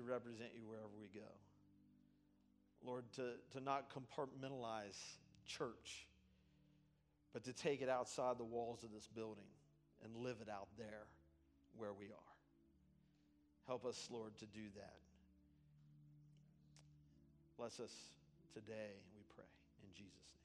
to represent you wherever we go. Lord, to, to not compartmentalize church, but to take it outside the walls of this building and live it out there where we are. Help us, Lord, to do that. Bless us today, we pray, in Jesus' name.